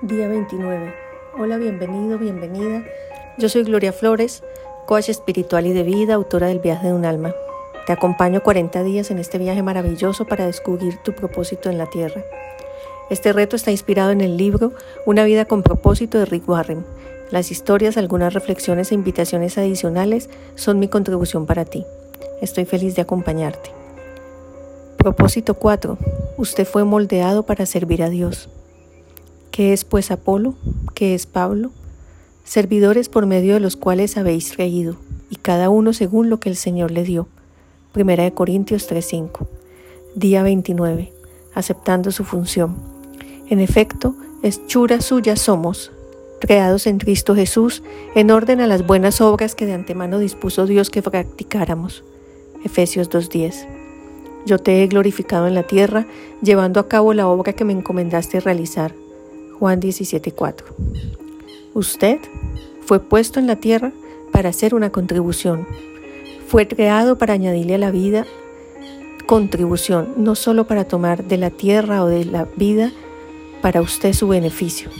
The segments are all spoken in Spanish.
Día 29. Hola, bienvenido, bienvenida. Yo soy Gloria Flores, coach espiritual y de vida, autora del viaje de un alma. Te acompaño 40 días en este viaje maravilloso para descubrir tu propósito en la tierra. Este reto está inspirado en el libro Una vida con propósito de Rick Warren. Las historias, algunas reflexiones e invitaciones adicionales son mi contribución para ti. Estoy feliz de acompañarte. Propósito 4. Usted fue moldeado para servir a Dios. ¿Qué es pues Apolo? ¿Qué es Pablo? Servidores por medio de los cuales habéis reído, y cada uno según lo que el Señor le dio. Primera de Corintios 3:5. Día 29. Aceptando su función. En efecto, hechura suya somos, creados en Cristo Jesús, en orden a las buenas obras que de antemano dispuso Dios que practicáramos. Efesios 2:10. Yo te he glorificado en la tierra, llevando a cabo la obra que me encomendaste realizar. Juan 17:4. Usted fue puesto en la tierra para hacer una contribución. Fue creado para añadirle a la vida contribución, no solo para tomar de la tierra o de la vida para usted su beneficio.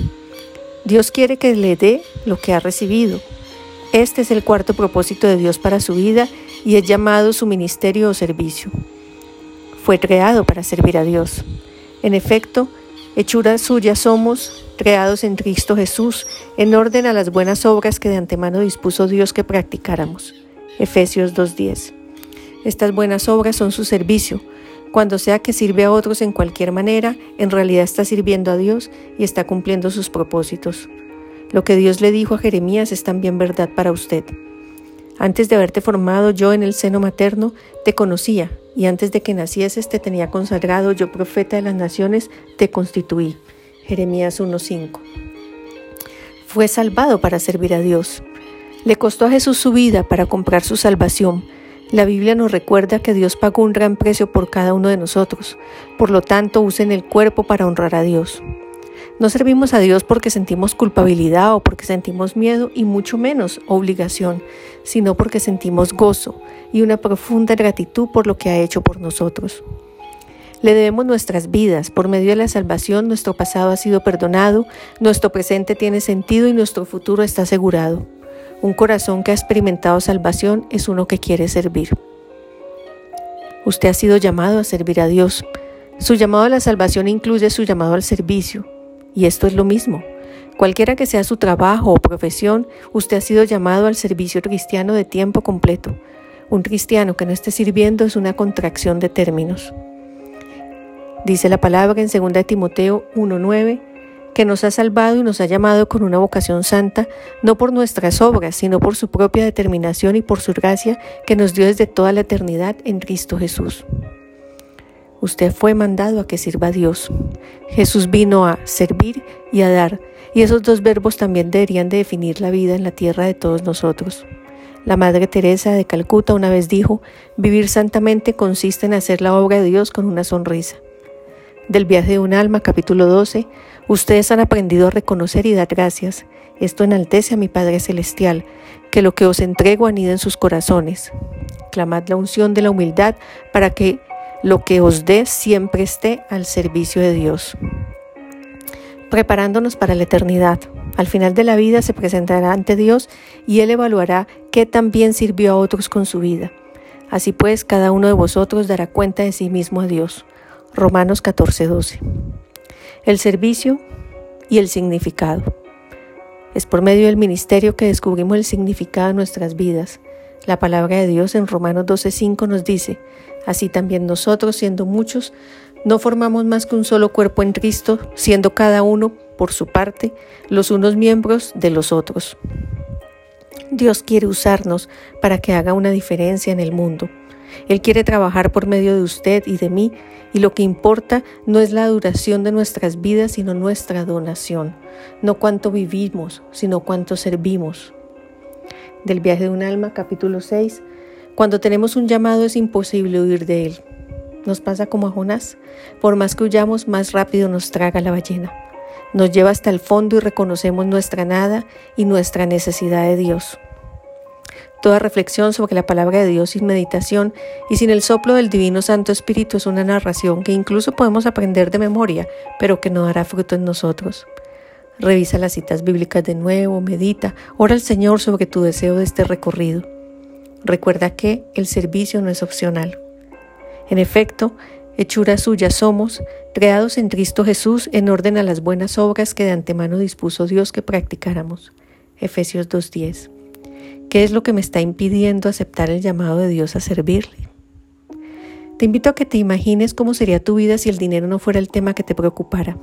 Dios quiere que le dé lo que ha recibido. Este es el cuarto propósito de Dios para su vida y es llamado su ministerio o servicio. Fue creado para servir a Dios. En efecto, Hechura suya somos, creados en Cristo Jesús, en orden a las buenas obras que de antemano dispuso Dios que practicáramos. Efesios 2.10. Estas buenas obras son su servicio. Cuando sea que sirve a otros en cualquier manera, en realidad está sirviendo a Dios y está cumpliendo sus propósitos. Lo que Dios le dijo a Jeremías es también verdad para usted. Antes de haberte formado yo en el seno materno, te conocía, y antes de que nacieses te tenía consagrado, yo profeta de las naciones, te constituí. Jeremías 1.5. Fue salvado para servir a Dios. Le costó a Jesús su vida para comprar su salvación. La Biblia nos recuerda que Dios pagó un gran precio por cada uno de nosotros. Por lo tanto, usen el cuerpo para honrar a Dios. No servimos a Dios porque sentimos culpabilidad o porque sentimos miedo y mucho menos obligación, sino porque sentimos gozo y una profunda gratitud por lo que ha hecho por nosotros. Le debemos nuestras vidas. Por medio de la salvación nuestro pasado ha sido perdonado, nuestro presente tiene sentido y nuestro futuro está asegurado. Un corazón que ha experimentado salvación es uno que quiere servir. Usted ha sido llamado a servir a Dios. Su llamado a la salvación incluye su llamado al servicio. Y esto es lo mismo. Cualquiera que sea su trabajo o profesión, usted ha sido llamado al servicio cristiano de tiempo completo. Un cristiano que no esté sirviendo es una contracción de términos. Dice la palabra en 2 Timoteo 1.9 que nos ha salvado y nos ha llamado con una vocación santa, no por nuestras obras, sino por su propia determinación y por su gracia que nos dio desde toda la eternidad en Cristo Jesús. Usted fue mandado a que sirva a Dios. Jesús vino a servir y a dar, y esos dos verbos también deberían de definir la vida en la tierra de todos nosotros. La Madre Teresa de Calcuta una vez dijo, vivir santamente consiste en hacer la obra de Dios con una sonrisa. Del viaje de un alma, capítulo 12, ustedes han aprendido a reconocer y dar gracias. Esto enaltece a mi Padre Celestial, que lo que os entrego anida en sus corazones. Clamad la unción de la humildad para que lo que os dé siempre esté al servicio de Dios. Preparándonos para la eternidad. Al final de la vida se presentará ante Dios y Él evaluará qué tan bien sirvió a otros con su vida. Así pues, cada uno de vosotros dará cuenta de sí mismo a Dios. Romanos 14:12. El servicio y el significado. Es por medio del ministerio que descubrimos el significado de nuestras vidas. La palabra de Dios en Romanos 12:5 nos dice, Así también nosotros, siendo muchos, no formamos más que un solo cuerpo en Cristo, siendo cada uno, por su parte, los unos miembros de los otros. Dios quiere usarnos para que haga una diferencia en el mundo. Él quiere trabajar por medio de usted y de mí, y lo que importa no es la duración de nuestras vidas, sino nuestra donación, no cuánto vivimos, sino cuánto servimos. Del viaje de un alma, capítulo 6, cuando tenemos un llamado es imposible huir de él. Nos pasa como a Jonás. Por más que huyamos, más rápido nos traga la ballena. Nos lleva hasta el fondo y reconocemos nuestra nada y nuestra necesidad de Dios. Toda reflexión sobre la palabra de Dios sin meditación y sin el soplo del Divino Santo Espíritu es una narración que incluso podemos aprender de memoria, pero que no dará fruto en nosotros. Revisa las citas bíblicas de nuevo, medita, ora al Señor sobre tu deseo de este recorrido. Recuerda que el servicio no es opcional. En efecto, hechura suya somos, creados en Cristo Jesús en orden a las buenas obras que de antemano dispuso Dios que practicáramos. Efesios 2.10. ¿Qué es lo que me está impidiendo aceptar el llamado de Dios a servirle? Te invito a que te imagines cómo sería tu vida si el dinero no fuera el tema que te preocupara.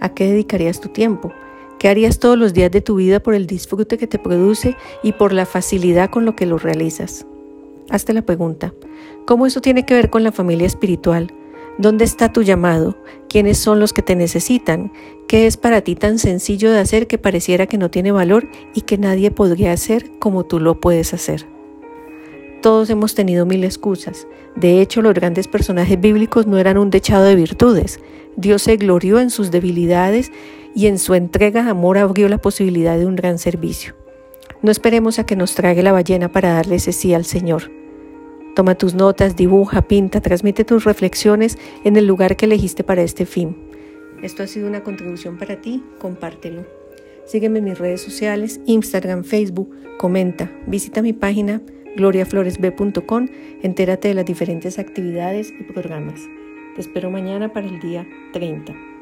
¿A qué dedicarías tu tiempo? ¿Qué harías todos los días de tu vida por el disfrute que te produce y por la facilidad con lo que lo realizas? Hazte la pregunta, ¿cómo eso tiene que ver con la familia espiritual? ¿Dónde está tu llamado? ¿Quiénes son los que te necesitan? ¿Qué es para ti tan sencillo de hacer que pareciera que no tiene valor y que nadie podría hacer como tú lo puedes hacer? Todos hemos tenido mil excusas. De hecho, los grandes personajes bíblicos no eran un dechado de virtudes. Dios se glorió en sus debilidades y en su entrega de amor abrió la posibilidad de un gran servicio. No esperemos a que nos trague la ballena para darle ese sí al Señor. Toma tus notas, dibuja, pinta, transmite tus reflexiones en el lugar que elegiste para este fin. Esto ha sido una contribución para ti, compártelo. Sígueme en mis redes sociales, Instagram, Facebook, comenta, visita mi página gloriafloresb.com, entérate de las diferentes actividades y programas. Te espero mañana para el día 30.